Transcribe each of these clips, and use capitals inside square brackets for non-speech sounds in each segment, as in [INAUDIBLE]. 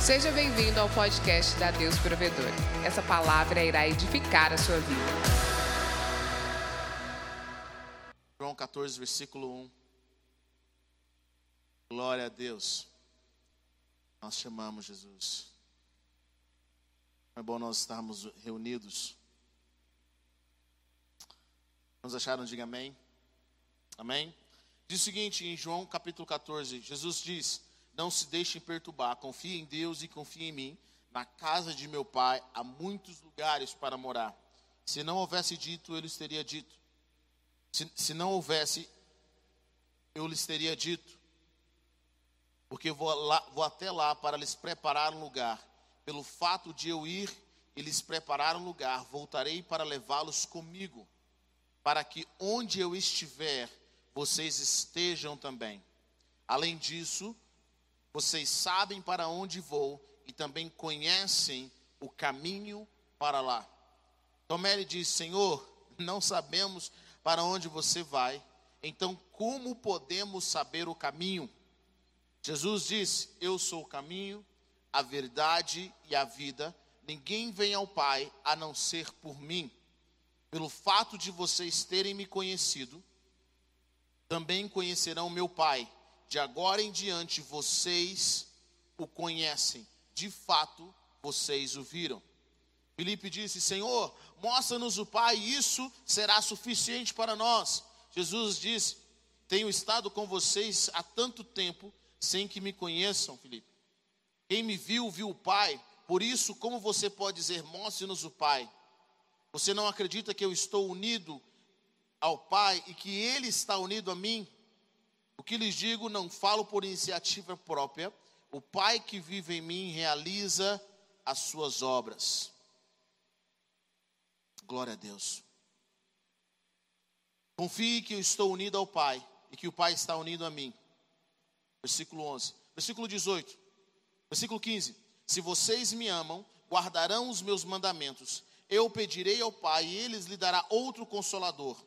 Seja bem-vindo ao podcast da Deus Provedor. Essa palavra irá edificar a sua vida. João 14, versículo 1. Glória a Deus. Nós chamamos Jesus. É bom nós estarmos reunidos. Nos acharam? Diga amém. Amém? Diz o seguinte em João capítulo 14: Jesus diz: Não se deixem perturbar, confie em Deus e confie em mim. Na casa de meu pai há muitos lugares para morar. Se não houvesse dito, eu lhes teria dito. Se, se não houvesse, eu lhes teria dito. Porque vou, lá, vou até lá para lhes preparar um lugar. Pelo fato de eu ir e lhes preparar um lugar, voltarei para levá-los comigo, para que onde eu estiver, vocês estejam também. Além disso, vocês sabem para onde vou e também conhecem o caminho para lá. Tomé lhe disse: Senhor, não sabemos para onde você vai, então como podemos saber o caminho? Jesus disse: Eu sou o caminho, a verdade e a vida. Ninguém vem ao Pai a não ser por mim. Pelo fato de vocês terem me conhecido, também conhecerão meu Pai. De agora em diante vocês o conhecem. De fato, vocês o viram. Filipe disse: Senhor, mostra-nos o Pai, e isso será suficiente para nós. Jesus disse: Tenho estado com vocês há tanto tempo, sem que me conheçam, Filipe. Quem me viu, viu o Pai. Por isso, como você pode dizer, mostre-nos o Pai? Você não acredita que eu estou unido ao Pai e que Ele está unido a mim, o que lhes digo não falo por iniciativa própria, o Pai que vive em mim realiza as suas obras. Glória a Deus. Confie que eu estou unido ao Pai e que o Pai está unido a mim. Versículo 11. Versículo 18. Versículo 15. Se vocês me amam, guardarão os meus mandamentos. Eu pedirei ao Pai e ele lhe dará outro consolador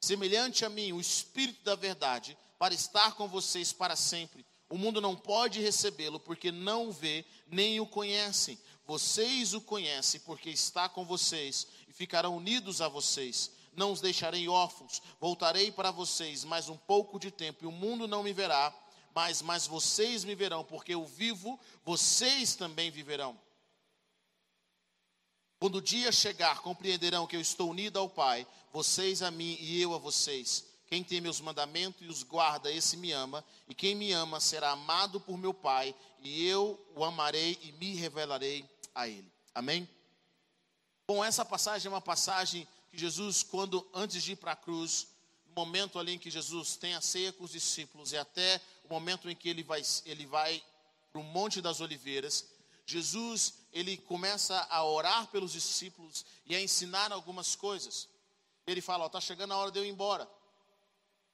semelhante a mim, o Espírito da Verdade, para estar com vocês para sempre. O mundo não pode recebê-lo porque não o vê nem o conhecem. Vocês o conhecem porque está com vocês e ficarão unidos a vocês. Não os deixarei órfãos, voltarei para vocês mais um pouco de tempo e o mundo não me verá, mas, mas vocês me verão, porque eu vivo, vocês também viverão. Quando o dia chegar, compreenderão que eu estou unido ao Pai, vocês a mim e eu a vocês. Quem tem meus mandamentos e os guarda, esse me ama, e quem me ama será amado por meu Pai, e eu o amarei e me revelarei a ele. Amém? Bom, essa passagem é uma passagem que Jesus, quando antes de ir para a cruz, no momento ali em que Jesus tem a ceia com os discípulos, e até o momento em que ele vai, ele vai para o Monte das Oliveiras, Jesus ele começa a orar pelos discípulos e a ensinar algumas coisas. Ele fala: está chegando a hora de eu ir embora.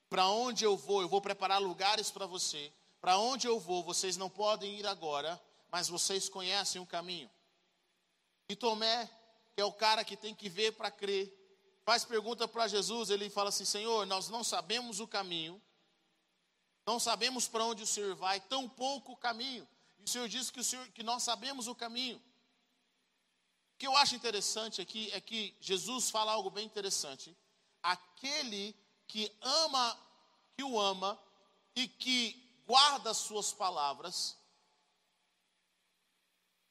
Para onde eu vou? Eu vou preparar lugares para você. Para onde eu vou? Vocês não podem ir agora, mas vocês conhecem o caminho. E Tomé, que é o cara que tem que ver para crer, faz pergunta para Jesus. Ele fala assim: Senhor, nós não sabemos o caminho, não sabemos para onde o Senhor vai, tão pouco o caminho. O Senhor disse que, o Senhor, que nós sabemos o caminho. O que eu acho interessante aqui é que Jesus fala algo bem interessante. Aquele que ama, que o ama e que guarda as suas palavras,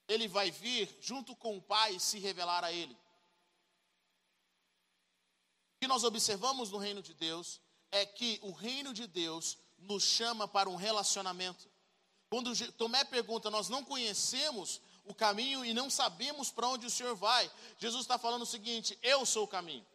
ele vai vir junto com o Pai se revelar a ele. O que nós observamos no reino de Deus é que o reino de Deus nos chama para um relacionamento. Quando Tomé pergunta, nós não conhecemos o caminho e não sabemos para onde o Senhor vai. Jesus está falando o seguinte: eu sou o caminho.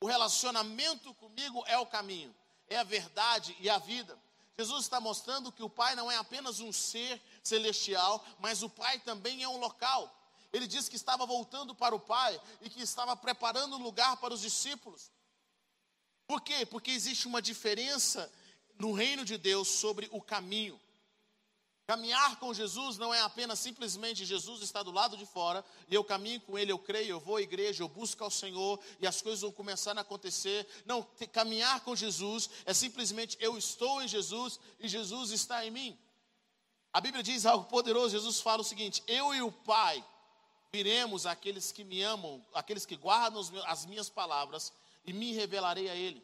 O relacionamento comigo é o caminho, é a verdade e a vida. Jesus está mostrando que o Pai não é apenas um ser celestial, mas o Pai também é um local. Ele disse que estava voltando para o Pai e que estava preparando um lugar para os discípulos. Por quê? Porque existe uma diferença no reino de Deus sobre o caminho. Caminhar com Jesus não é apenas simplesmente Jesus está do lado de fora e eu caminho com Ele, eu creio, eu vou à igreja, eu busco ao Senhor e as coisas vão começar a acontecer. Não, caminhar com Jesus é simplesmente eu estou em Jesus e Jesus está em mim. A Bíblia diz algo poderoso. Jesus fala o seguinte: Eu e o Pai viremos aqueles que me amam, aqueles que guardam as minhas palavras e me revelarei a Ele.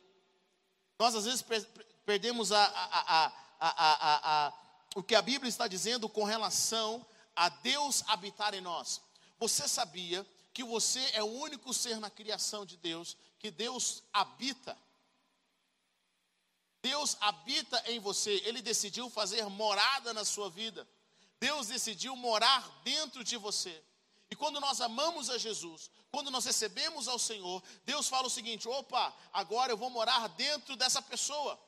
Nós às vezes perdemos a, a, a, o que a Bíblia está dizendo com relação a Deus habitar em nós. Você sabia que você é o único ser na criação de Deus que Deus habita? Deus habita em você, Ele decidiu fazer morada na sua vida. Deus decidiu morar dentro de você. E quando nós amamos a Jesus, quando nós recebemos ao Senhor, Deus fala o seguinte: opa, agora eu vou morar dentro dessa pessoa,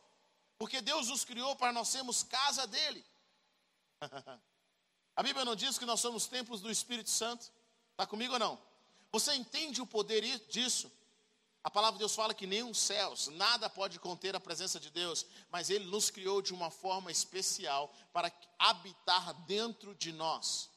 porque Deus nos criou para nós sermos casa dele. [LAUGHS] a Bíblia não diz que nós somos templos do Espírito Santo? Está comigo ou não? Você entende o poder disso? A palavra de Deus fala que nem os céus, nada pode conter a presença de Deus, mas Ele nos criou de uma forma especial para habitar dentro de nós.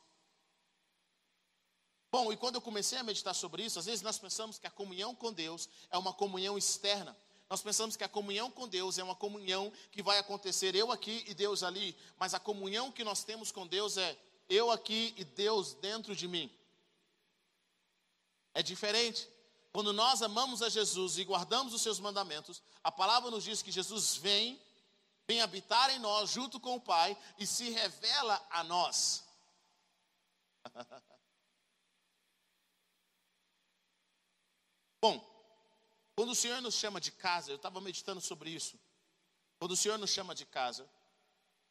Bom, e quando eu comecei a meditar sobre isso, às vezes nós pensamos que a comunhão com Deus é uma comunhão externa. Nós pensamos que a comunhão com Deus é uma comunhão que vai acontecer eu aqui e Deus ali, mas a comunhão que nós temos com Deus é eu aqui e Deus dentro de mim. É diferente. Quando nós amamos a Jesus e guardamos os seus mandamentos, a palavra nos diz que Jesus vem, vem habitar em nós junto com o Pai e se revela a nós. [LAUGHS] Bom, quando o Senhor nos chama de casa, eu estava meditando sobre isso. Quando o Senhor nos chama de casa,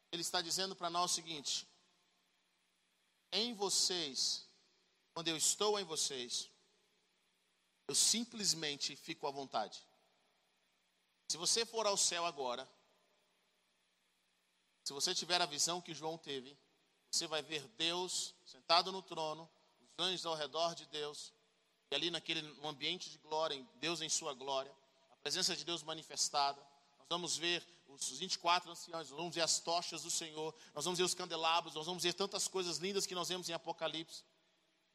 Ele está dizendo para nós o seguinte: em vocês, quando eu estou em vocês, eu simplesmente fico à vontade. Se você for ao céu agora, se você tiver a visão que João teve, você vai ver Deus sentado no trono, os anjos ao redor de Deus, e ali naquele ambiente de glória, Deus em sua glória, a presença de Deus manifestada. Nós vamos ver os 24 anciãos, nós vamos ver as tochas do Senhor, nós vamos ver os candelabros, nós vamos ver tantas coisas lindas que nós vemos em Apocalipse.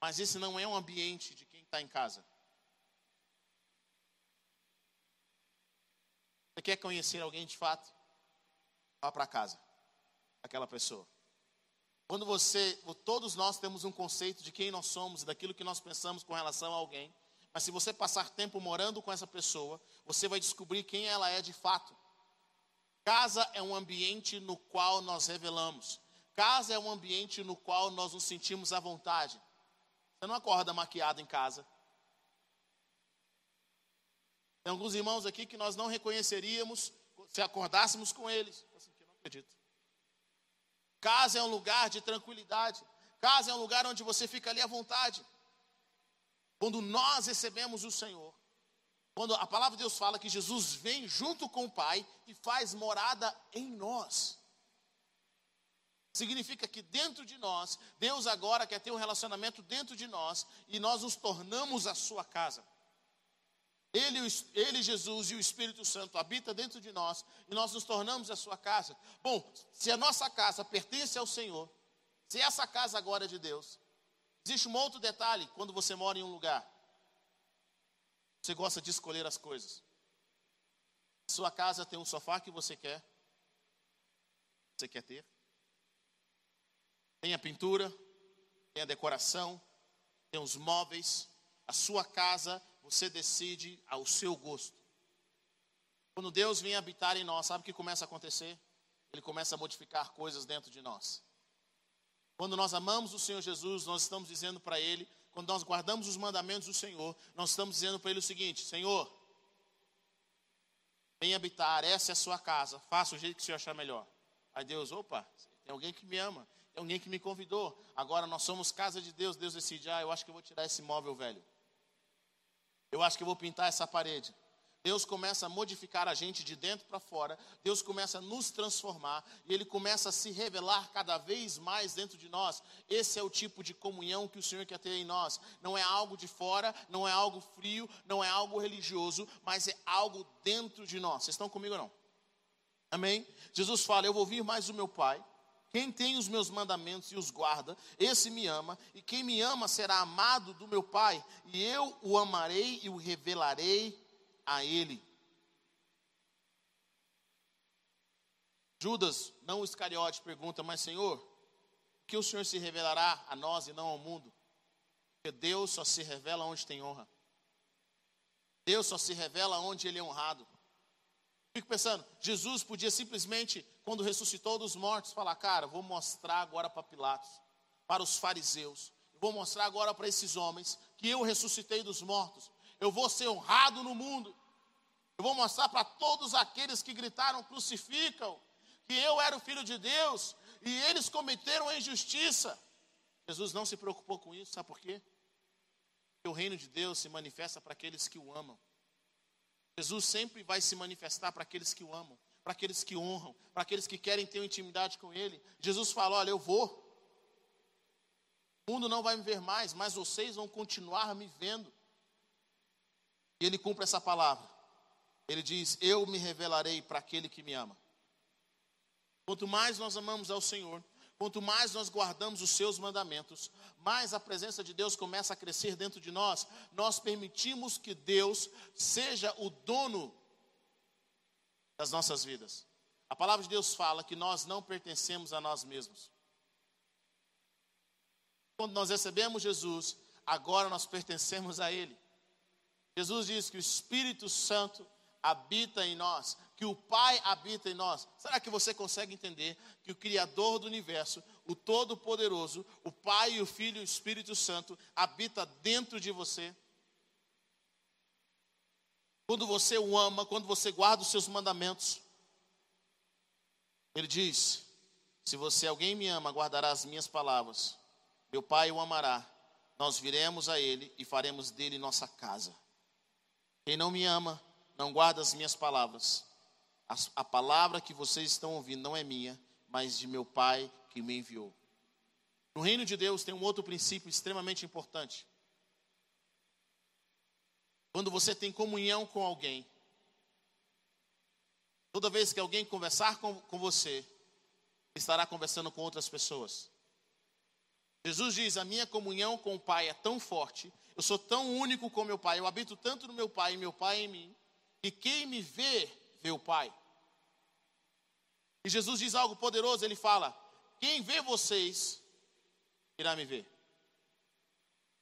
Mas esse não é um ambiente de quem está em casa. Você quer conhecer alguém de fato? Vá para casa, aquela pessoa. Quando você, todos nós temos um conceito de quem nós somos e daquilo que nós pensamos com relação a alguém. Mas se você passar tempo morando com essa pessoa, você vai descobrir quem ela é de fato. Casa é um ambiente no qual nós revelamos. Casa é um ambiente no qual nós nos sentimos à vontade. Você não acorda maquiado em casa. Tem alguns irmãos aqui que nós não reconheceríamos se acordássemos com eles. Assim, que não acredito. Casa é um lugar de tranquilidade. Casa é um lugar onde você fica ali à vontade. Quando nós recebemos o Senhor, quando a palavra de Deus fala que Jesus vem junto com o Pai e faz morada em nós. Significa que dentro de nós, Deus agora quer ter um relacionamento dentro de nós e nós nos tornamos a sua casa. Ele, ele, Jesus e o Espírito Santo habita dentro de nós e nós nos tornamos a sua casa. Bom, se a nossa casa pertence ao Senhor, se essa casa agora é de Deus, existe um outro detalhe quando você mora em um lugar. Você gosta de escolher as coisas. Sua casa tem um sofá que você quer. Você quer ter? Tem a pintura, tem a decoração, tem os móveis. A sua casa você decide ao seu gosto. Quando Deus vem habitar em nós, sabe o que começa a acontecer? Ele começa a modificar coisas dentro de nós. Quando nós amamos o Senhor Jesus, nós estamos dizendo para Ele, quando nós guardamos os mandamentos do Senhor, nós estamos dizendo para Ele o seguinte: Senhor, vem habitar, essa é a sua casa, faça o jeito que o Senhor achar melhor. Aí Deus, opa, tem alguém que me ama, tem alguém que me convidou, agora nós somos casa de Deus, Deus decide, ah, eu acho que eu vou tirar esse móvel velho. Eu acho que eu vou pintar essa parede. Deus começa a modificar a gente de dentro para fora, Deus começa a nos transformar e Ele começa a se revelar cada vez mais dentro de nós. Esse é o tipo de comunhão que o Senhor quer ter em nós. Não é algo de fora, não é algo frio, não é algo religioso, mas é algo dentro de nós. Vocês estão comigo ou não? Amém? Jesus fala: Eu vou vir mais o meu Pai quem tem os meus mandamentos e os guarda, esse me ama, e quem me ama será amado do meu Pai, e eu o amarei e o revelarei a ele. Judas, não o Iscariote, pergunta: Mas Senhor, que o Senhor se revelará a nós e não ao mundo? Porque Deus só se revela onde tem honra. Deus só se revela onde ele é honrado. Fico pensando, Jesus podia simplesmente, quando ressuscitou dos mortos, falar: Cara, vou mostrar agora para Pilatos, para os fariseus, vou mostrar agora para esses homens que eu ressuscitei dos mortos, eu vou ser honrado no mundo, eu vou mostrar para todos aqueles que gritaram: crucificam, que eu era o filho de Deus e eles cometeram a injustiça. Jesus não se preocupou com isso, sabe por quê? Porque o reino de Deus se manifesta para aqueles que o amam. Jesus sempre vai se manifestar para aqueles que o amam, para aqueles que honram, para aqueles que querem ter intimidade com Ele. Jesus fala: Olha, eu vou. O mundo não vai me ver mais, mas vocês vão continuar me vendo. E Ele cumpre essa palavra. Ele diz: Eu me revelarei para aquele que me ama. Quanto mais nós amamos ao Senhor, quanto mais nós guardamos os seus mandamentos, mais a presença de Deus começa a crescer dentro de nós. Nós permitimos que Deus seja o dono das nossas vidas. A palavra de Deus fala que nós não pertencemos a nós mesmos. Quando nós recebemos Jesus, agora nós pertencemos a Ele. Jesus diz que o Espírito Santo habita em nós, que o Pai habita em nós. Será que você consegue entender que o Criador do universo, o Todo-Poderoso, o Pai, o Filho e o Espírito Santo habita dentro de você? Quando você o ama, quando você guarda os seus mandamentos, ele diz: Se você alguém me ama, guardará as minhas palavras. Meu Pai o amará. Nós viremos a ele e faremos dele nossa casa. Quem não me ama, não guarda as minhas palavras. A, a palavra que vocês estão ouvindo não é minha, mas de meu Pai que me enviou. No reino de Deus tem um outro princípio extremamente importante. Quando você tem comunhão com alguém, toda vez que alguém conversar com, com você, estará conversando com outras pessoas. Jesus diz: A minha comunhão com o Pai é tão forte, eu sou tão único com meu Pai, eu habito tanto no meu Pai e meu Pai em mim, e quem me vê, vê o Pai. E Jesus diz algo poderoso, ele fala: Quem vê vocês, irá me ver.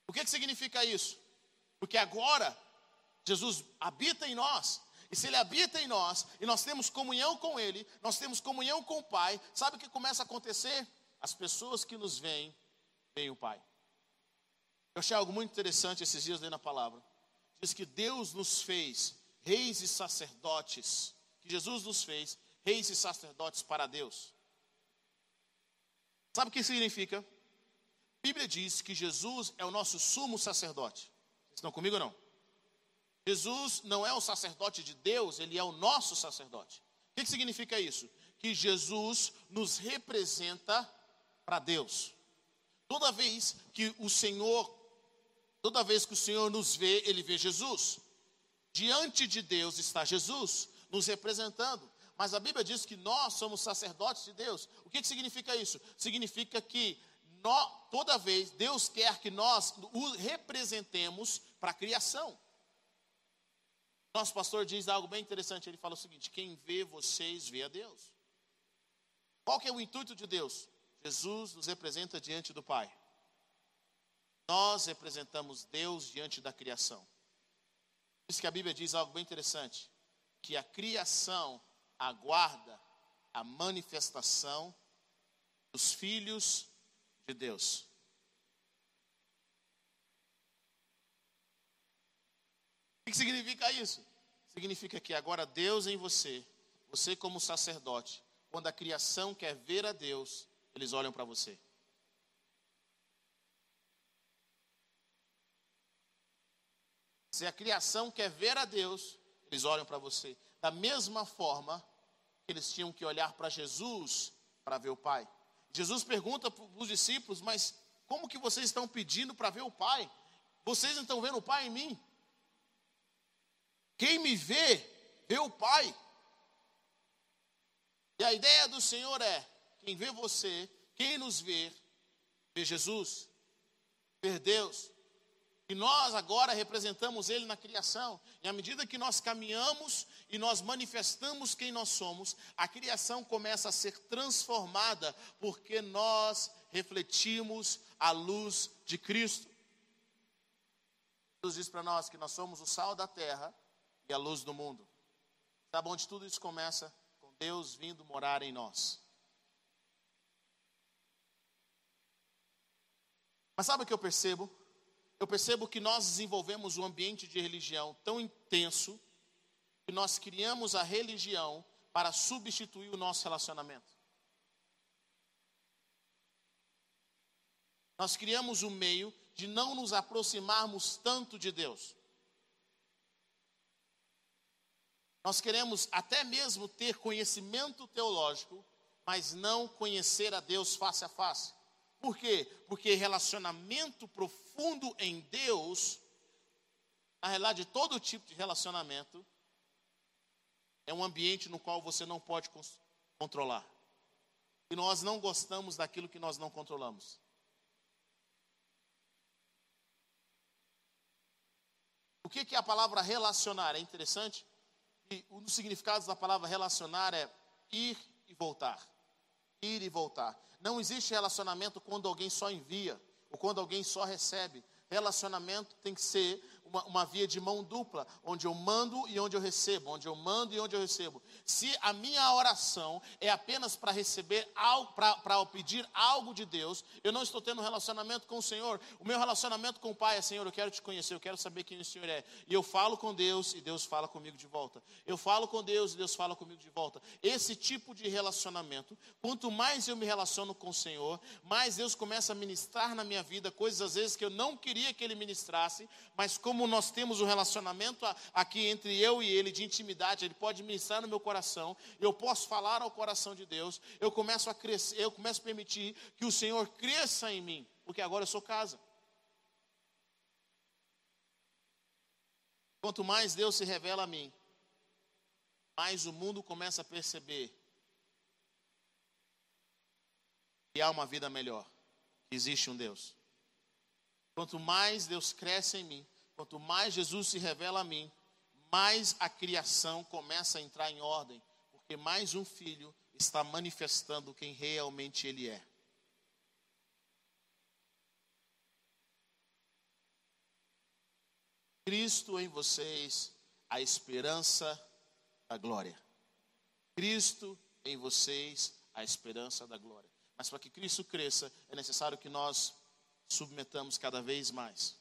O que, que significa isso? Porque agora, Jesus habita em nós, e se Ele habita em nós, e nós temos comunhão com Ele, nós temos comunhão com o Pai, sabe o que começa a acontecer? As pessoas que nos veem, veem o Pai. Eu achei algo muito interessante esses dias lendo a palavra. Diz que Deus nos fez reis e sacerdotes, que Jesus nos fez reis e sacerdotes para Deus. Sabe o que significa? A Bíblia diz que Jesus é o nosso sumo sacerdote. Vocês estão comigo ou não? Jesus não é o sacerdote de Deus, ele é o nosso sacerdote. O que, que significa isso? Que Jesus nos representa para Deus. Toda vez que o Senhor, toda vez que o Senhor nos vê, ele vê Jesus. Diante de Deus está Jesus nos representando. Mas a Bíblia diz que nós somos sacerdotes de Deus. O que, que significa isso? Significa que nós, toda vez Deus quer que nós o representemos para a criação. Nosso pastor diz algo bem interessante. Ele fala o seguinte: quem vê vocês vê a Deus. Qual que é o intuito de Deus? Jesus nos representa diante do Pai. Nós representamos Deus diante da criação. Por isso que a Bíblia diz algo bem interessante: que a criação aguarda a manifestação dos filhos de Deus. O que significa isso? Significa que agora Deus em você, você como sacerdote, quando a criação quer ver a Deus, eles olham para você. Se a criação quer ver a Deus, eles olham para você. Da mesma forma que eles tinham que olhar para Jesus para ver o Pai. Jesus pergunta para os discípulos: Mas como que vocês estão pedindo para ver o Pai? Vocês não estão vendo o Pai em mim? Quem me vê, vê o Pai. E a ideia do Senhor é: quem vê você, quem nos vê, vê Jesus, vê Deus. E nós agora representamos Ele na criação. E à medida que nós caminhamos e nós manifestamos quem nós somos, a criação começa a ser transformada, porque nós refletimos a luz de Cristo. Jesus diz para nós que nós somos o sal da terra e a luz do mundo. Sabe onde tudo isso começa? Com Deus vindo morar em nós. Mas sabe o que eu percebo? Eu percebo que nós desenvolvemos um ambiente de religião tão intenso que nós criamos a religião para substituir o nosso relacionamento. Nós criamos um meio de não nos aproximarmos tanto de Deus. Nós queremos até mesmo ter conhecimento teológico, mas não conhecer a Deus face a face. Por quê? Porque relacionamento profundo em Deus, na realidade, todo tipo de relacionamento, é um ambiente no qual você não pode controlar. E nós não gostamos daquilo que nós não controlamos. O que, que é a palavra relacionar? É interessante. E um dos significados da palavra relacionar é ir e voltar. Ir e voltar. Não existe relacionamento quando alguém só envia ou quando alguém só recebe. Relacionamento tem que ser uma, uma, via de mão dupla, onde eu mando e onde eu recebo, onde eu mando e onde eu recebo. Se a minha oração é apenas para receber para pedir algo de Deus, eu não estou tendo um relacionamento com o Senhor. O meu relacionamento com o Pai é, Senhor, eu quero te conhecer, eu quero saber quem o Senhor é. E eu falo com Deus e Deus fala comigo de volta. Eu falo com Deus e Deus fala comigo de volta. Esse tipo de relacionamento, quanto mais eu me relaciono com o Senhor, mais Deus começa a ministrar na minha vida coisas às vezes que eu não queria que Ele ministrasse, mas como como nós temos um relacionamento aqui entre eu e Ele de intimidade, Ele pode ministrar no meu coração, eu posso falar ao coração de Deus, eu começo a crescer, eu começo a permitir que o Senhor cresça em mim, porque agora eu sou casa. Quanto mais Deus se revela a mim, mais o mundo começa a perceber que há uma vida melhor, que existe um Deus. Quanto mais Deus cresce em mim, Quanto mais Jesus se revela a mim, mais a criação começa a entrar em ordem, porque mais um filho está manifestando quem realmente ele é. Cristo em vocês, a esperança da glória. Cristo em vocês, a esperança da glória. Mas para que Cristo cresça, é necessário que nós submetamos cada vez mais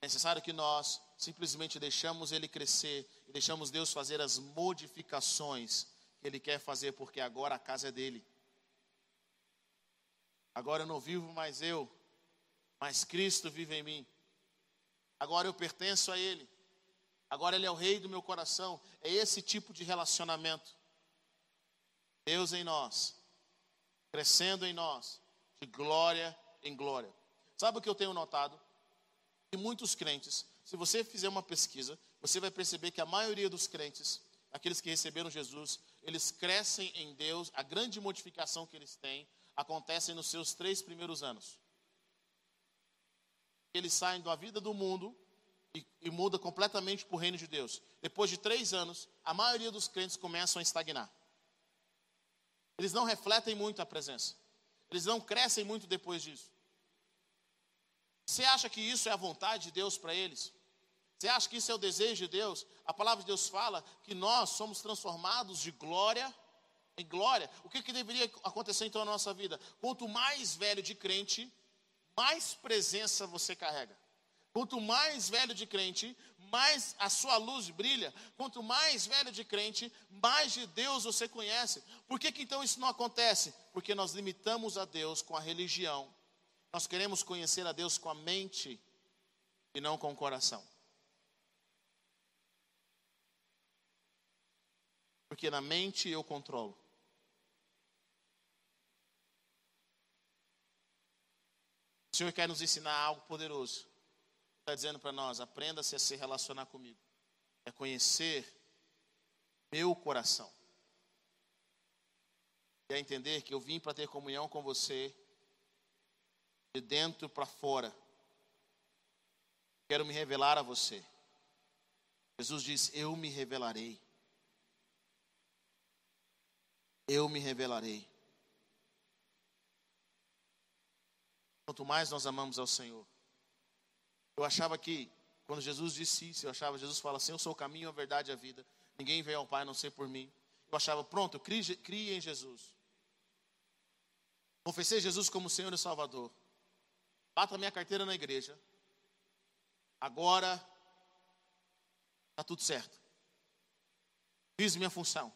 é necessário que nós simplesmente deixamos ele crescer e deixamos Deus fazer as modificações que ele quer fazer, porque agora a casa é dele. Agora eu não vivo mais eu, mas Cristo vive em mim. Agora eu pertenço a ele. Agora ele é o rei do meu coração. É esse tipo de relacionamento. Deus em nós, crescendo em nós, de glória em glória. Sabe o que eu tenho notado? E muitos crentes, se você fizer uma pesquisa, você vai perceber que a maioria dos crentes, aqueles que receberam Jesus, eles crescem em Deus, a grande modificação que eles têm acontece nos seus três primeiros anos. Eles saem da vida do mundo e, e mudam completamente para o reino de Deus. Depois de três anos, a maioria dos crentes começam a estagnar. Eles não refletem muito a presença. Eles não crescem muito depois disso. Você acha que isso é a vontade de Deus para eles? Você acha que isso é o desejo de Deus? A palavra de Deus fala que nós somos transformados de glória em glória. O que, que deveria acontecer então na nossa vida? Quanto mais velho de crente, mais presença você carrega. Quanto mais velho de crente, mais a sua luz brilha. Quanto mais velho de crente, mais de Deus você conhece. Por que, que então isso não acontece? Porque nós limitamos a Deus com a religião nós queremos conhecer a Deus com a mente e não com o coração. Porque na mente eu controlo. O Senhor quer nos ensinar algo poderoso. Está dizendo para nós: aprenda-se a se relacionar comigo. É conhecer meu coração. É entender que eu vim para ter comunhão com você de dentro para fora. Quero me revelar a você. Jesus diz: Eu me revelarei. Eu me revelarei. Quanto mais nós amamos ao Senhor. Eu achava que, quando Jesus disse isso, eu achava, Jesus fala assim: Eu sou o caminho, a verdade e a vida. Ninguém veio ao Pai não ser por mim. Eu achava, pronto, eu criei em Jesus. Confessei Jesus como Senhor e Salvador. Bata minha carteira na igreja. Agora está tudo certo. Fiz minha função.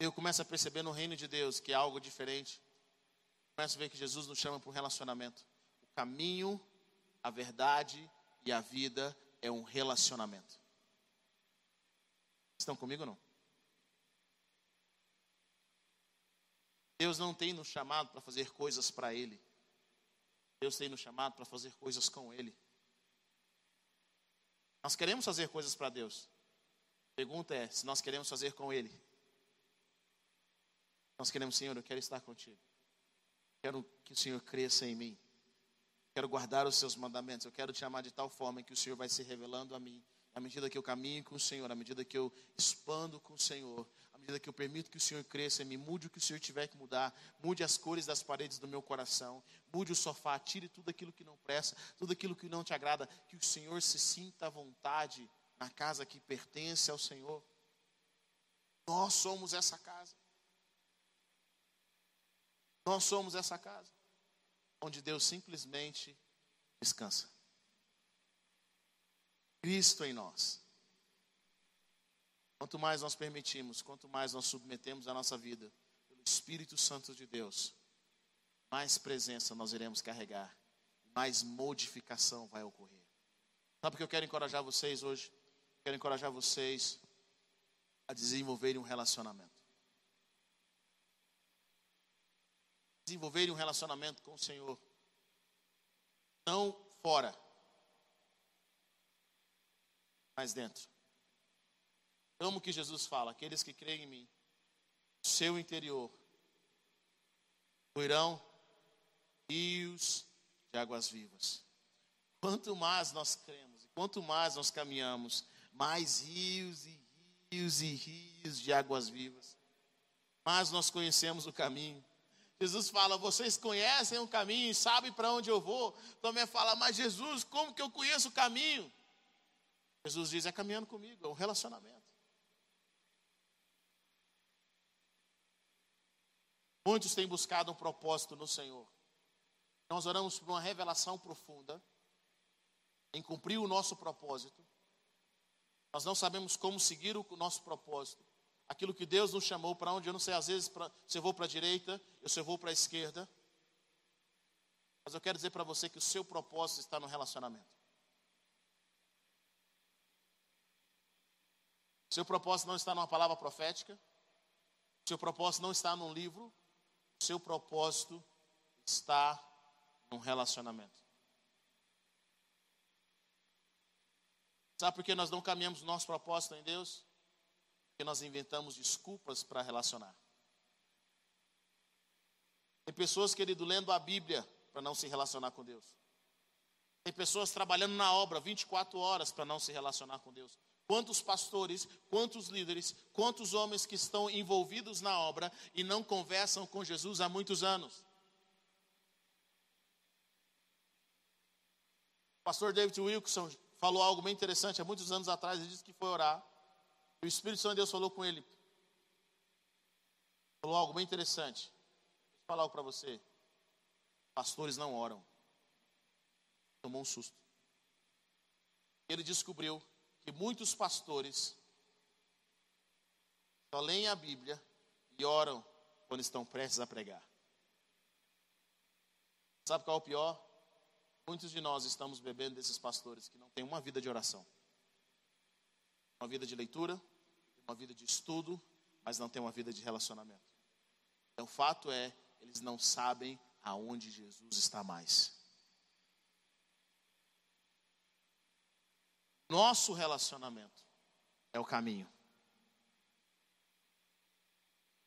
Eu começo a perceber no reino de Deus que é algo diferente. Começo a ver que Jesus nos chama para um relacionamento. O caminho, a verdade e a vida é um relacionamento. Estão comigo ou não? Deus não tem nos chamado para fazer coisas para Ele. Deus tem nos chamado para fazer coisas com Ele. Nós queremos fazer coisas para Deus. A pergunta é se nós queremos fazer com Ele. Nós queremos, Senhor, eu quero estar contigo. Quero que o Senhor cresça em mim. Quero guardar os seus mandamentos. Eu quero te amar de tal forma que o Senhor vai se revelando a mim. À medida que eu caminho com o Senhor, à medida que eu expando com o Senhor, medida que eu permito que o Senhor cresça, me mude o que o Senhor tiver que mudar, mude as cores das paredes do meu coração, mude o sofá, tire tudo aquilo que não presta, tudo aquilo que não te agrada, que o Senhor se sinta à vontade na casa que pertence ao Senhor. Nós somos essa casa. Nós somos essa casa onde Deus simplesmente descansa. Cristo em nós. Quanto mais nós permitimos, quanto mais nós submetemos a nossa vida pelo Espírito Santo de Deus, mais presença nós iremos carregar, mais modificação vai ocorrer. Sabe que eu quero encorajar vocês hoje? Quero encorajar vocês a desenvolverem um relacionamento. Desenvolverem um relacionamento com o Senhor. Não fora, mas dentro. Amo o que Jesus fala: aqueles que creem em mim, seu interior, fluirão rios de águas vivas. Quanto mais nós cremos, quanto mais nós caminhamos, mais rios e rios e rios de águas vivas. Mais nós conhecemos o caminho. Jesus fala: vocês conhecem o caminho e sabem para onde eu vou. Também fala: mas Jesus, como que eu conheço o caminho? Jesus diz: é caminhando comigo, é um relacionamento. Muitos têm buscado um propósito no Senhor. Nós oramos por uma revelação profunda em cumprir o nosso propósito. Nós não sabemos como seguir o nosso propósito. Aquilo que Deus nos chamou para onde eu não sei, às vezes, pra, se eu vou para a direita, eu se eu vou para a esquerda. Mas eu quero dizer para você que o seu propósito está no relacionamento. Seu propósito não está numa palavra profética. Seu propósito não está num livro seu propósito está num relacionamento. Sabe por que nós não caminhamos no nosso propósito em Deus? Porque nós inventamos desculpas para relacionar. Tem pessoas, querido, lendo a Bíblia para não se relacionar com Deus. Tem pessoas trabalhando na obra 24 horas para não se relacionar com Deus quantos pastores, quantos líderes, quantos homens que estão envolvidos na obra e não conversam com Jesus há muitos anos. O pastor David Wilson falou algo bem interessante há muitos anos atrás. Ele disse que foi orar. E o Espírito Santo de Deus falou com ele. Falou algo bem interessante. Vou falar algo para você. Pastores não oram. Tomou um susto. Ele descobriu que muitos pastores só leem a Bíblia e oram quando estão prestes a pregar. Sabe qual é o pior? Muitos de nós estamos bebendo desses pastores que não têm uma vida de oração, uma vida de leitura, uma vida de estudo, mas não têm uma vida de relacionamento. Então, o fato é, eles não sabem aonde Jesus está mais. Nosso relacionamento é o caminho.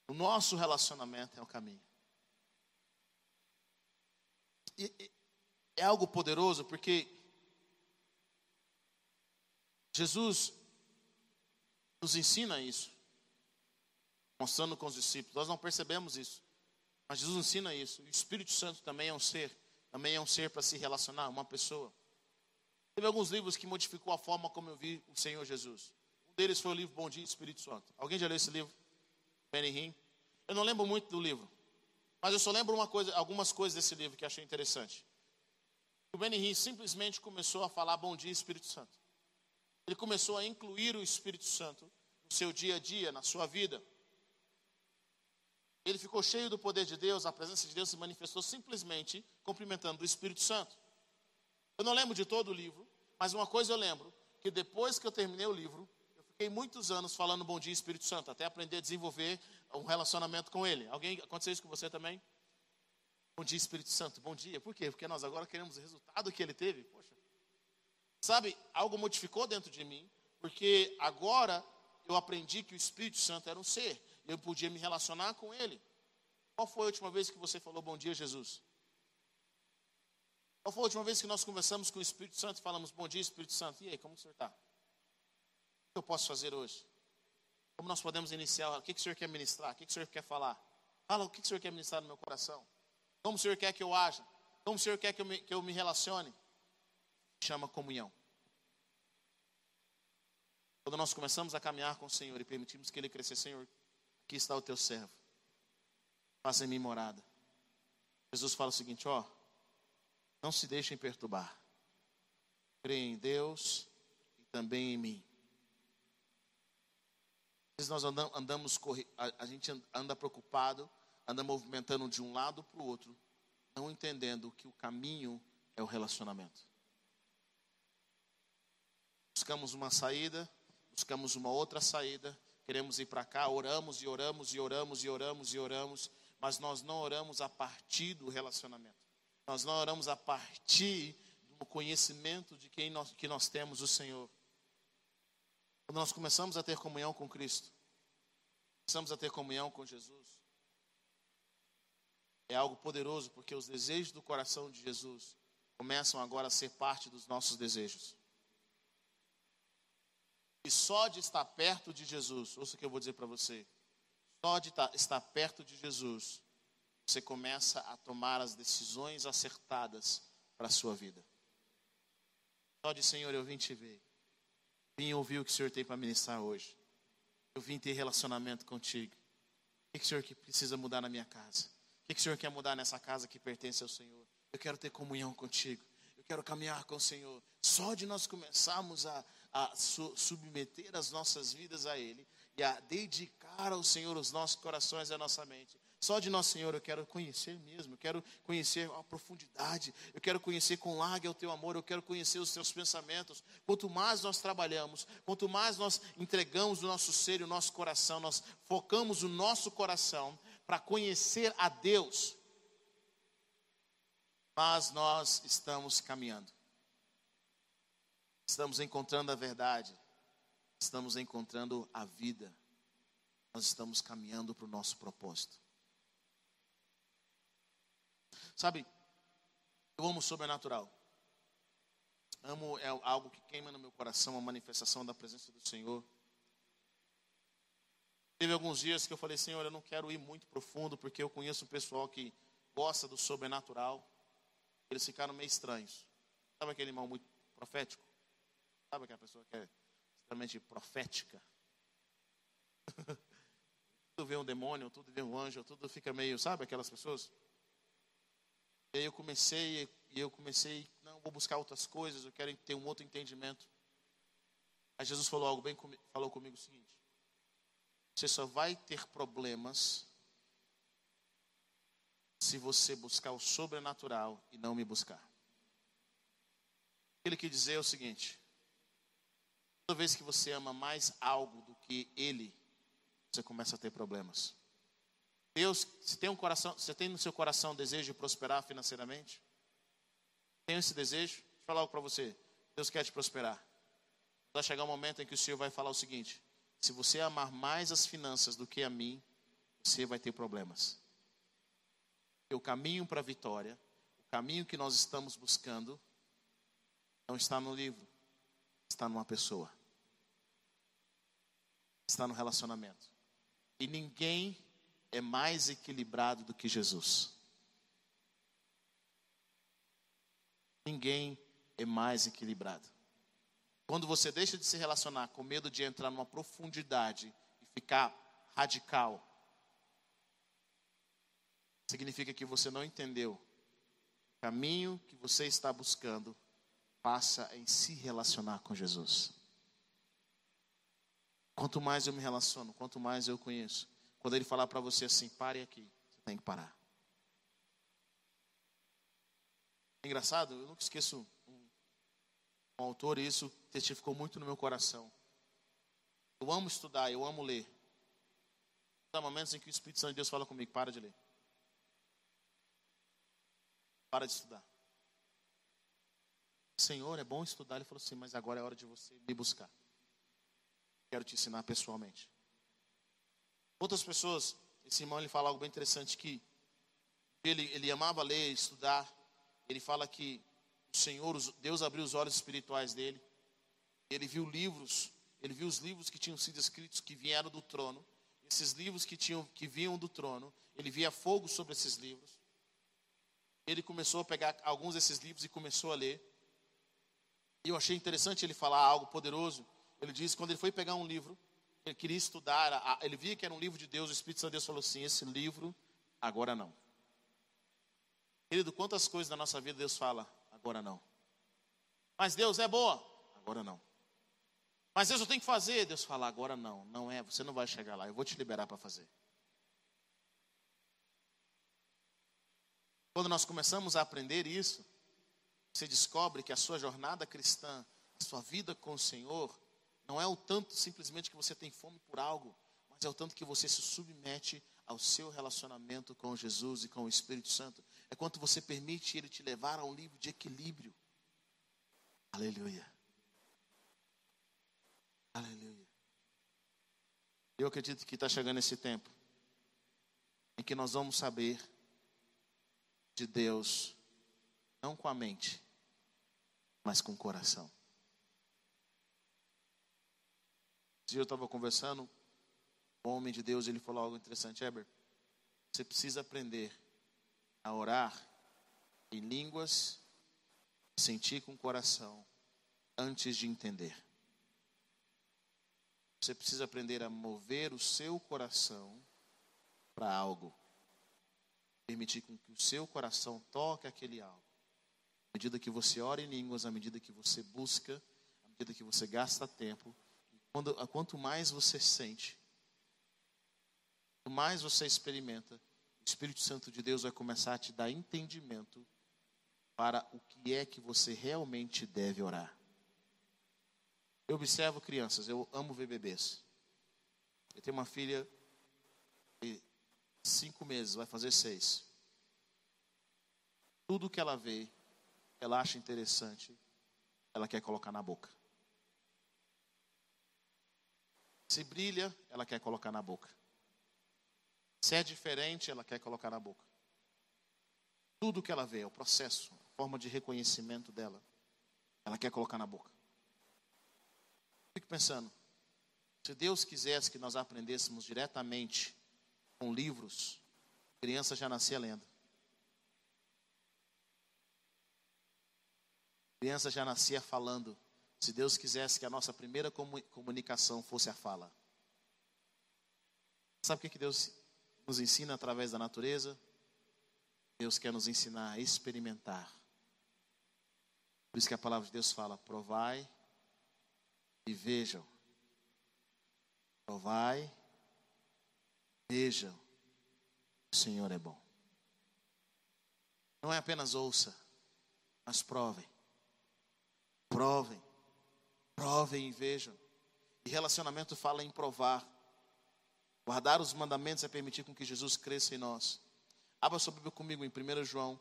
O nosso relacionamento é o caminho. E, e, é algo poderoso porque Jesus nos ensina isso, mostrando com os discípulos. Nós não percebemos isso, mas Jesus ensina isso. O Espírito Santo também é um ser, também é um ser para se relacionar, uma pessoa. Teve alguns livros que modificou a forma como eu vi o Senhor Jesus. Um deles foi o livro Bom Dia Espírito Santo. Alguém já leu esse livro? Benny Hinn. Eu não lembro muito do livro, mas eu só lembro coisa, algumas coisas desse livro que achei interessante. O Benny Hinn simplesmente começou a falar Bom Dia Espírito Santo. Ele começou a incluir o Espírito Santo no seu dia a dia, na sua vida. Ele ficou cheio do poder de Deus, a presença de Deus se manifestou simplesmente cumprimentando o Espírito Santo. Eu não lembro de todo o livro, mas uma coisa eu lembro, que depois que eu terminei o livro, eu fiquei muitos anos falando bom dia Espírito Santo, até aprender a desenvolver um relacionamento com ele. Alguém aconteceu isso com você também? Bom dia Espírito Santo, bom dia. Por quê? Porque nós agora queremos o resultado que ele teve. Poxa. Sabe, algo modificou dentro de mim, porque agora eu aprendi que o Espírito Santo era um ser, eu podia me relacionar com ele. Qual foi a última vez que você falou bom dia, Jesus? Qual foi a última vez que nós conversamos com o Espírito Santo e falamos, bom dia, Espírito Santo, e aí, como o senhor está? O que eu posso fazer hoje? Como nós podemos iniciar? O que, que o senhor quer ministrar? O que, que o senhor quer falar? Fala o que, que o senhor quer ministrar no meu coração. Como o senhor quer que eu haja? Como o senhor quer que eu me, que eu me relacione? Chama comunhão. Quando nós começamos a caminhar com o Senhor e permitimos que Ele cresça, Senhor, aqui está o teu servo. Faça em mim morada. Jesus fala o seguinte, ó. Não se deixem perturbar. Creia em Deus e também em mim. Às vezes nós andamos, a gente anda preocupado, anda movimentando de um lado para o outro, não entendendo que o caminho é o relacionamento. Buscamos uma saída, buscamos uma outra saída, queremos ir para cá, oramos e oramos e oramos e oramos e oramos, mas nós não oramos a partir do relacionamento. Nós não oramos a partir do conhecimento de quem nós, que nós temos o Senhor. Quando nós começamos a ter comunhão com Cristo, começamos a ter comunhão com Jesus, é algo poderoso, porque os desejos do coração de Jesus começam agora a ser parte dos nossos desejos. E só de estar perto de Jesus, ouça o que eu vou dizer para você, só de estar perto de Jesus, você começa a tomar as decisões acertadas para a sua vida. Só de Senhor, eu vim te ver. Vim ouvir o que o Senhor tem para ministrar hoje. Eu vim ter relacionamento contigo. O que o Senhor que precisa mudar na minha casa? O que o Senhor quer mudar nessa casa que pertence ao Senhor? Eu quero ter comunhão contigo. Eu quero caminhar com o Senhor. Só de nós começarmos a, a submeter as nossas vidas a Ele e a dedicar ao Senhor os nossos corações e a nossa mente, só de nós, Senhor, eu quero conhecer mesmo, eu quero conhecer a profundidade, eu quero conhecer com larga o teu amor, eu quero conhecer os teus pensamentos. Quanto mais nós trabalhamos, quanto mais nós entregamos o nosso ser e o nosso coração, nós focamos o nosso coração para conhecer a Deus, mas nós estamos caminhando, estamos encontrando a verdade, estamos encontrando a vida, nós estamos caminhando para o nosso propósito. Sabe, eu amo o sobrenatural. Amo é algo que queima no meu coração, a manifestação da presença do Senhor. Teve alguns dias que eu falei, Senhor, eu não quero ir muito profundo, porque eu conheço um pessoal que gosta do sobrenatural. Eles ficaram meio estranhos. Sabe aquele irmão muito profético? Sabe aquela pessoa que é extremamente profética? [LAUGHS] tudo vê um demônio, tudo vê um anjo, tudo fica meio, sabe aquelas pessoas? E aí eu comecei, e eu comecei, não, vou buscar outras coisas, eu quero ter um outro entendimento. Aí Jesus falou algo bem, falou comigo o seguinte: você só vai ter problemas se você buscar o sobrenatural e não me buscar. Ele quer dizer é o seguinte: toda vez que você ama mais algo do que Ele, você começa a ter problemas. Deus, se tem um coração, você tem no seu coração o desejo de prosperar financeiramente? Tem esse desejo? Deixa eu falar algo para você. Deus quer te prosperar. Vai chegar um momento em que o Senhor vai falar o seguinte: se você amar mais as finanças do que a mim, você vai ter problemas. Porque o caminho para a vitória, o caminho que nós estamos buscando, não está no livro, está numa pessoa. está no relacionamento. E ninguém é mais equilibrado do que Jesus. Ninguém é mais equilibrado. Quando você deixa de se relacionar com medo de entrar numa profundidade e ficar radical, significa que você não entendeu. O caminho que você está buscando passa em se relacionar com Jesus. Quanto mais eu me relaciono, quanto mais eu conheço. Quando ele falar para você assim, pare aqui, você tem que parar. É engraçado, eu nunca esqueço um, um autor, e isso testificou muito no meu coração. Eu amo estudar, eu amo ler. Há momentos em que o Espírito Santo de Deus fala comigo, para de ler. Para de estudar. Senhor, é bom estudar. Ele falou assim, mas agora é hora de você me buscar. Quero te ensinar pessoalmente. Outras pessoas, esse irmão ele fala algo bem interessante que ele, ele amava ler, estudar. Ele fala que o Senhor, Deus abriu os olhos espirituais dele. Ele viu livros, ele viu os livros que tinham sido escritos que vieram do trono. Esses livros que tinham que vinham do trono, ele via fogo sobre esses livros. Ele começou a pegar alguns desses livros e começou a ler. E eu achei interessante ele falar algo poderoso. Ele disse quando ele foi pegar um livro, ele queria estudar, ele via que era um livro de Deus, o Espírito Santo de Deus falou assim: esse livro, agora não. Querido, quantas coisas na nossa vida Deus fala, agora não. Mas Deus é boa, agora não. Mas Deus eu tenho que fazer, Deus fala, agora não, não é, você não vai chegar lá, eu vou te liberar para fazer. Quando nós começamos a aprender isso, você descobre que a sua jornada cristã, a sua vida com o Senhor, não é o tanto simplesmente que você tem fome por algo, mas é o tanto que você se submete ao seu relacionamento com Jesus e com o Espírito Santo. É quanto você permite Ele te levar a um livro de equilíbrio. Aleluia. Aleluia. Eu acredito que está chegando esse tempo em que nós vamos saber de Deus, não com a mente, mas com o coração. Um dia eu estava conversando com um homem de Deus, ele falou algo interessante, Heber. Você precisa aprender a orar em línguas, sentir com o coração, antes de entender. Você precisa aprender a mover o seu coração para algo. Permitir com que o seu coração toque aquele algo medida que você ora em línguas, à medida que você busca, à medida que você gasta tempo, quando, quanto mais você sente, quanto mais você experimenta, o Espírito Santo de Deus vai começar a te dar entendimento para o que é que você realmente deve orar. Eu observo crianças, eu amo ver bebês. Eu tenho uma filha de cinco meses, vai fazer seis. Tudo que ela vê, ela acha interessante, ela quer colocar na boca. Se brilha, ela quer colocar na boca. Se é diferente, ela quer colocar na boca. Tudo que ela vê, o processo, a forma de reconhecimento dela, ela quer colocar na boca. Fico pensando, se Deus quisesse que nós aprendêssemos diretamente com livros, criança já nascia lendo. criança já nascia falando. Se Deus quisesse que a nossa primeira comunicação fosse a fala. Sabe o que Deus nos ensina através da natureza? Deus quer nos ensinar a experimentar. Por isso que a palavra de Deus fala: provai e vejam. Provai, vejam. O Senhor é bom. Não é apenas ouça, mas provem. Provem, provem e vejam. E relacionamento fala em provar. Guardar os mandamentos é permitir com que Jesus cresça em nós. Abra sua Bíblia comigo em 1 João,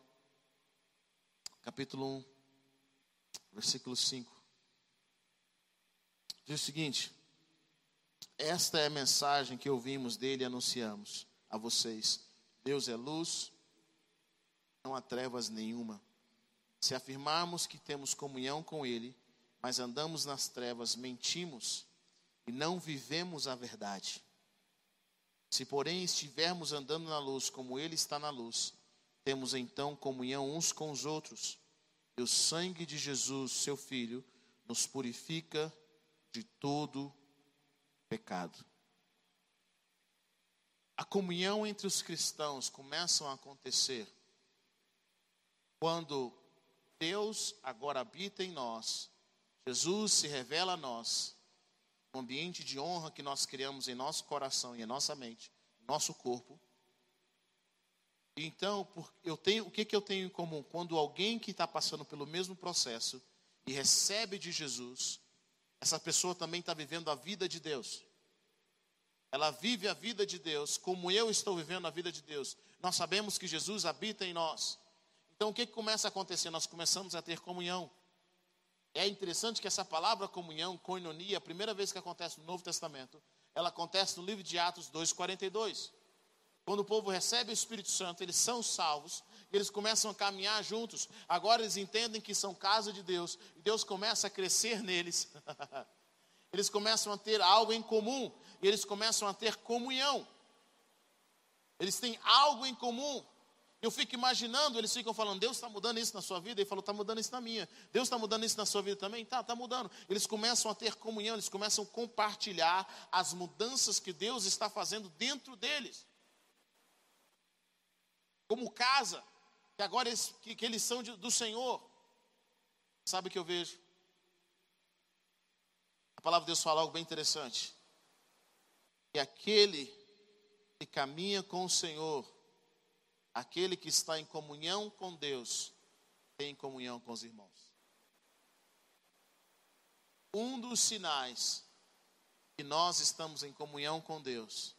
capítulo 1, versículo 5. Diz o seguinte: Esta é a mensagem que ouvimos dele e anunciamos a vocês. Deus é luz, não há trevas nenhuma. Se afirmarmos que temos comunhão com Ele, mas andamos nas trevas, mentimos e não vivemos a verdade. Se, porém, estivermos andando na luz como Ele está na luz, temos então comunhão uns com os outros, e o sangue de Jesus, seu Filho, nos purifica de todo pecado. A comunhão entre os cristãos começa a acontecer quando Deus agora habita em nós, Jesus se revela a nós, um ambiente de honra que nós criamos em nosso coração e em nossa mente, nosso corpo. Então, eu tenho, o que, que eu tenho em comum? Quando alguém que está passando pelo mesmo processo e recebe de Jesus, essa pessoa também está vivendo a vida de Deus. Ela vive a vida de Deus como eu estou vivendo a vida de Deus. Nós sabemos que Jesus habita em nós. Então o que, que começa a acontecer? Nós começamos a ter comunhão. É interessante que essa palavra comunhão, koinonia, a primeira vez que acontece no Novo Testamento, ela acontece no livro de Atos 2,42. Quando o povo recebe o Espírito Santo, eles são salvos, eles começam a caminhar juntos. Agora eles entendem que são casa de Deus, e Deus começa a crescer neles. [LAUGHS] eles começam a ter algo em comum, eles começam a ter comunhão. Eles têm algo em comum. Eu fico imaginando, eles ficam falando, Deus está mudando isso na sua vida. Ele falou, está mudando isso na minha. Deus está mudando isso na sua vida também? Tá, está mudando. Eles começam a ter comunhão, eles começam a compartilhar as mudanças que Deus está fazendo dentro deles. Como casa, que agora eles, que, que eles são de, do Senhor. Sabe o que eu vejo? A palavra de Deus fala algo bem interessante. E aquele que caminha com o Senhor Aquele que está em comunhão com Deus tem comunhão com os irmãos. Um dos sinais que nós estamos em comunhão com Deus,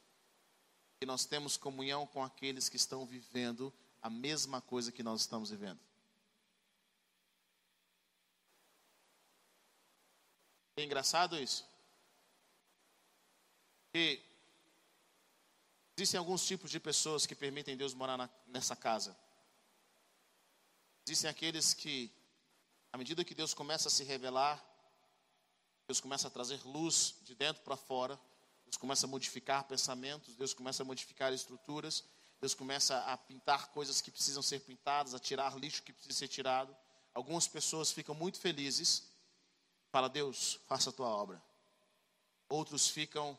que nós temos comunhão com aqueles que estão vivendo a mesma coisa que nós estamos vivendo. É engraçado isso? Que Existem alguns tipos de pessoas que permitem Deus morar na, nessa casa. Existem aqueles que, à medida que Deus começa a se revelar, Deus começa a trazer luz de dentro para fora, Deus começa a modificar pensamentos, Deus começa a modificar estruturas, Deus começa a pintar coisas que precisam ser pintadas, a tirar lixo que precisa ser tirado. Algumas pessoas ficam muito felizes, fala Deus, faça a tua obra. Outros ficam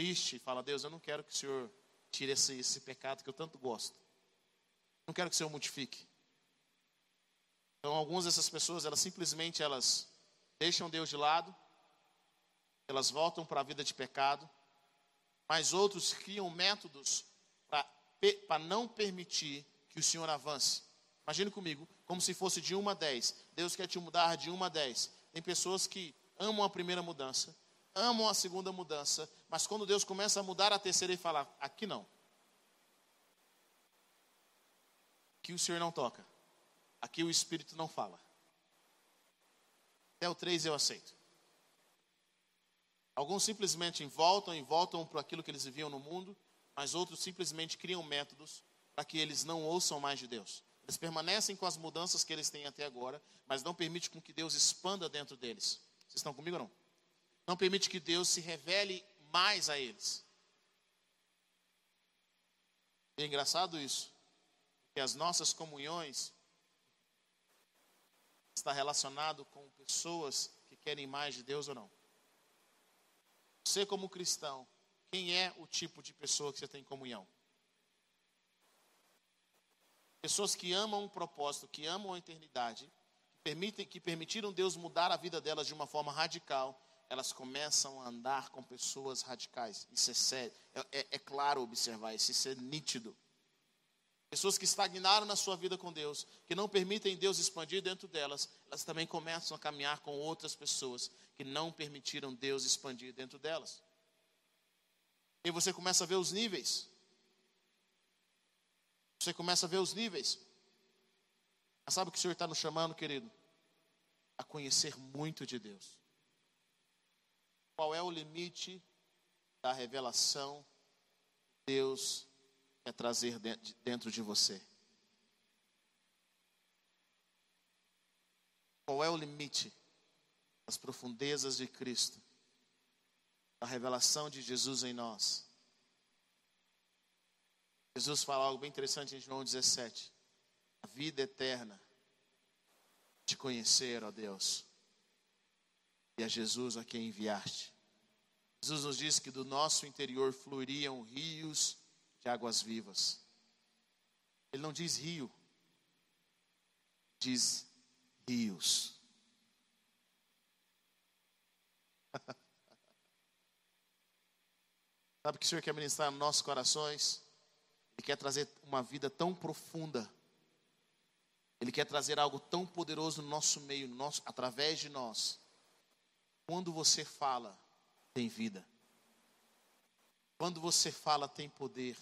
triste e fala: Deus, eu não quero que o Senhor tire esse, esse pecado que eu tanto gosto. Não quero que o Senhor modifique. Então, algumas dessas pessoas, elas simplesmente elas deixam Deus de lado, elas voltam para a vida de pecado, mas outros criam métodos para não permitir que o Senhor avance. Imagine comigo, como se fosse de 1 a 10. Deus quer te mudar de 1 a 10. Tem pessoas que amam a primeira mudança, amam a segunda mudança, mas quando Deus começa a mudar a terceira, ele fala: aqui não. Aqui o Senhor não toca. Aqui o Espírito não fala. Até o três eu aceito. Alguns simplesmente voltam e voltam para aquilo que eles viviam no mundo, mas outros simplesmente criam métodos para que eles não ouçam mais de Deus. Eles permanecem com as mudanças que eles têm até agora, mas não permite com que Deus expanda dentro deles. Vocês estão comigo ou não? Não permite que Deus se revele mais a eles. É engraçado isso, que as nossas comunhões está relacionado com pessoas que querem mais de Deus ou não. Você como cristão, quem é o tipo de pessoa que você tem comunhão? Pessoas que amam um propósito, que amam a eternidade, que, permitem, que permitiram Deus mudar a vida delas de uma forma radical elas começam a andar com pessoas radicais. Isso é sério. É, é, é, claro observar isso, isso é nítido. Pessoas que estagnaram na sua vida com Deus, que não permitem Deus expandir dentro delas, elas também começam a caminhar com outras pessoas que não permitiram Deus expandir dentro delas. E você começa a ver os níveis. Você começa a ver os níveis. Mas sabe o que o Senhor está nos chamando, querido? A conhecer muito de Deus qual é o limite da revelação que Deus quer trazer dentro de você. Qual é o limite das profundezas de Cristo da revelação de Jesus em nós. Jesus fala algo bem interessante em João 17. A vida eterna de conhecer, ó Deus, e a Jesus a quem enviaste. Jesus nos diz que do nosso interior fluiriam rios de águas vivas. Ele não diz rio, diz rios. [LAUGHS] Sabe que o Senhor quer ministrar nos nossos corações? Ele quer trazer uma vida tão profunda. Ele quer trazer algo tão poderoso no nosso meio, no nosso, através de nós. Quando você fala, tem vida. Quando você fala, tem poder.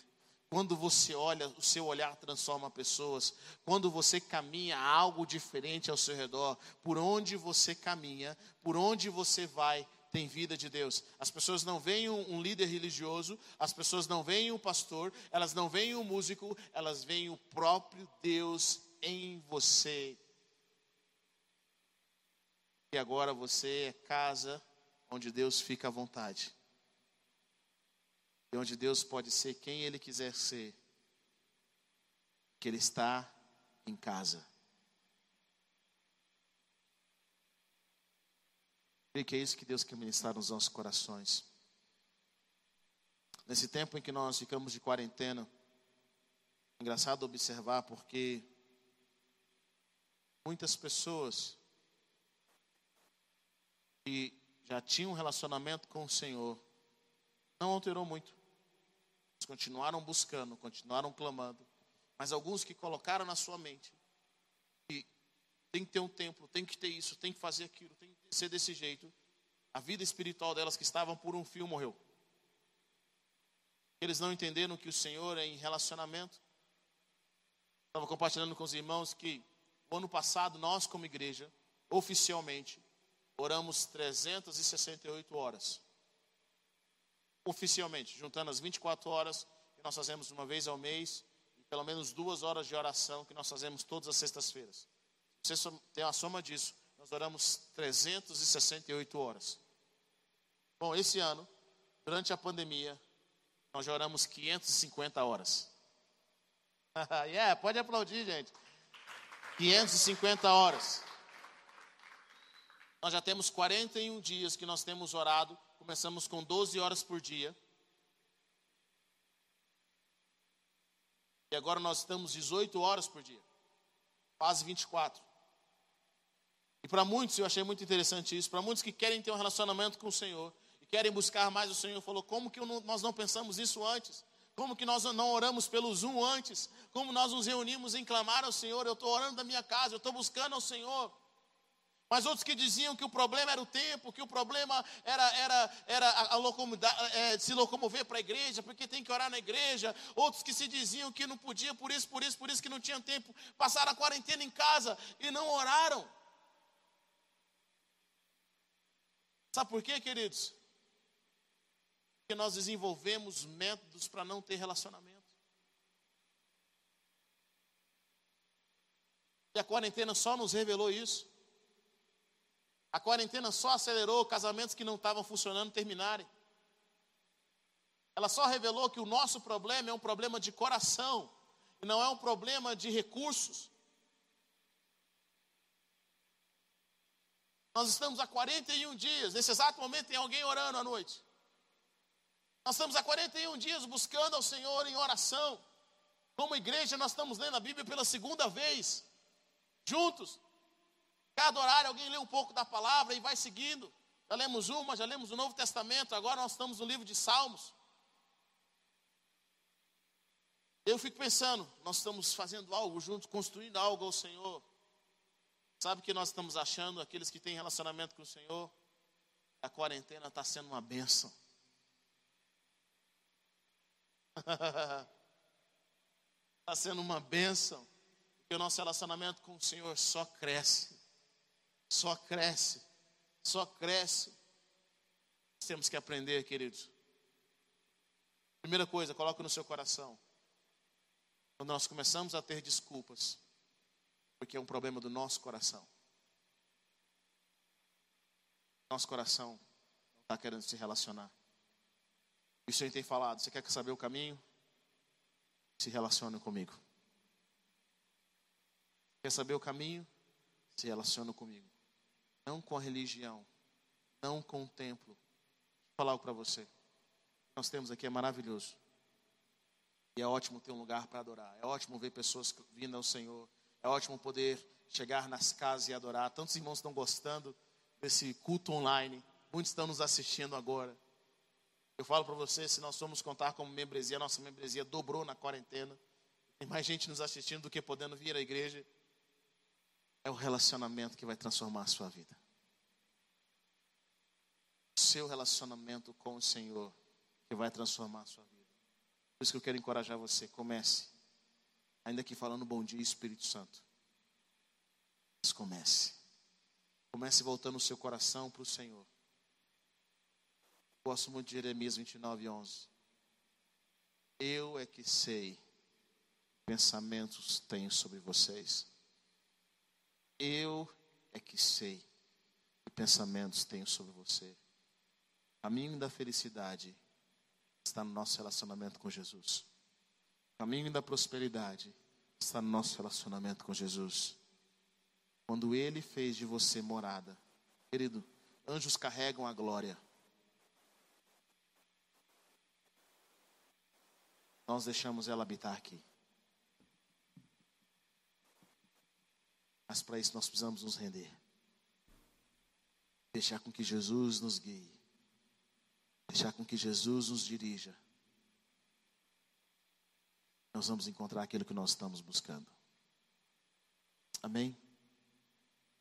Quando você olha, o seu olhar transforma pessoas. Quando você caminha, algo diferente ao seu redor. Por onde você caminha, por onde você vai, tem vida de Deus. As pessoas não veem um líder religioso, as pessoas não veem um pastor, elas não veem um músico, elas veem o próprio Deus em você. E agora você é casa onde Deus fica à vontade. E onde Deus pode ser quem Ele quiser ser. Que Ele está em casa. Creio que é isso que Deus quer ministrar nos nossos corações. Nesse tempo em que nós ficamos de quarentena, é engraçado observar porque muitas pessoas que já tinham um relacionamento com o Senhor não alterou muito. Eles continuaram buscando, continuaram clamando. Mas alguns que colocaram na sua mente que tem que ter um templo, tem que ter isso, tem que fazer aquilo, tem que ser desse jeito. A vida espiritual delas que estavam por um fio morreu. Eles não entenderam que o Senhor é em relacionamento. Estava compartilhando com os irmãos que o ano passado nós como igreja, oficialmente, oramos 368 horas. Oficialmente, juntando as 24 horas que nós fazemos uma vez ao mês e pelo menos duas horas de oração que nós fazemos todas as sextas-feiras. Você tem a soma disso. Nós oramos 368 horas. Bom, esse ano, durante a pandemia, nós já oramos 550 horas. [LAUGHS] yeah, pode aplaudir, gente. 550 horas. Nós já temos 41 dias que nós temos orado. Começamos com 12 horas por dia. E agora nós estamos 18 horas por dia. Quase 24. E para muitos, eu achei muito interessante isso, para muitos que querem ter um relacionamento com o Senhor e querem buscar mais o Senhor, falou: como que nós não pensamos isso antes? Como que nós não oramos pelo Zoom antes? Como nós nos reunimos em clamar ao Senhor? Eu estou orando da minha casa, eu estou buscando ao Senhor. Mas outros que diziam que o problema era o tempo, que o problema era, era, era a, a é, se locomover para a igreja, porque tem que orar na igreja. Outros que se diziam que não podia, por isso, por isso, por isso que não tinham tempo. Passaram a quarentena em casa e não oraram. Sabe por quê, queridos? Porque nós desenvolvemos métodos para não ter relacionamento. E a quarentena só nos revelou isso. A quarentena só acelerou casamentos que não estavam funcionando terminarem. Ela só revelou que o nosso problema é um problema de coração, e não é um problema de recursos. Nós estamos há 41 dias, nesse exato momento tem alguém orando à noite. Nós estamos há 41 dias buscando ao Senhor em oração. Como igreja, nós estamos lendo a Bíblia pela segunda vez, juntos. Cada horário alguém lê um pouco da palavra e vai seguindo. Já lemos uma, já lemos o Novo Testamento, agora nós estamos no livro de Salmos. Eu fico pensando, nós estamos fazendo algo juntos, construindo algo ao Senhor. Sabe o que nós estamos achando, aqueles que têm relacionamento com o Senhor? A quarentena está sendo uma bênção. [LAUGHS] Está sendo uma bênção. Porque o nosso relacionamento com o Senhor só cresce. Só cresce. Só cresce. Temos que aprender, queridos. Primeira coisa, coloque no seu coração. Quando nós começamos a ter desculpas, porque é um problema do nosso coração. Nosso coração não está querendo se relacionar. E o Senhor tem falado: você quer saber o caminho? Se relacione comigo. Quer saber o caminho? Se relacione comigo. Não com a religião, não com o templo. Vou falar algo para você. Nós temos aqui é maravilhoso. E é ótimo ter um lugar para adorar. É ótimo ver pessoas vindo ao Senhor. É ótimo poder chegar nas casas e adorar. Tantos irmãos estão gostando desse culto online. Muitos estão nos assistindo agora. Eu falo para você, se nós formos contar como membresia, nossa membresia dobrou na quarentena. Tem mais gente nos assistindo do que podendo vir à igreja. É o relacionamento que vai transformar a sua vida. O seu relacionamento com o Senhor que vai transformar a sua vida. Por isso que eu quero encorajar você, comece. Ainda que falando bom dia, Espírito Santo. Mas comece. Comece voltando o seu coração para o Senhor. Gosto muito de Jeremias 29, 11. Eu é que sei pensamentos tenho sobre vocês. Eu é que sei que pensamentos tenho sobre você. Caminho da felicidade está no nosso relacionamento com Jesus. Caminho da prosperidade está no nosso relacionamento com Jesus. Quando Ele fez de você morada, querido, anjos carregam a glória. Nós deixamos ela habitar aqui. Mas para isso nós precisamos nos render. Deixar com que Jesus nos guie. Deixar com que Jesus nos dirija. Nós vamos encontrar aquilo que nós estamos buscando. Amém?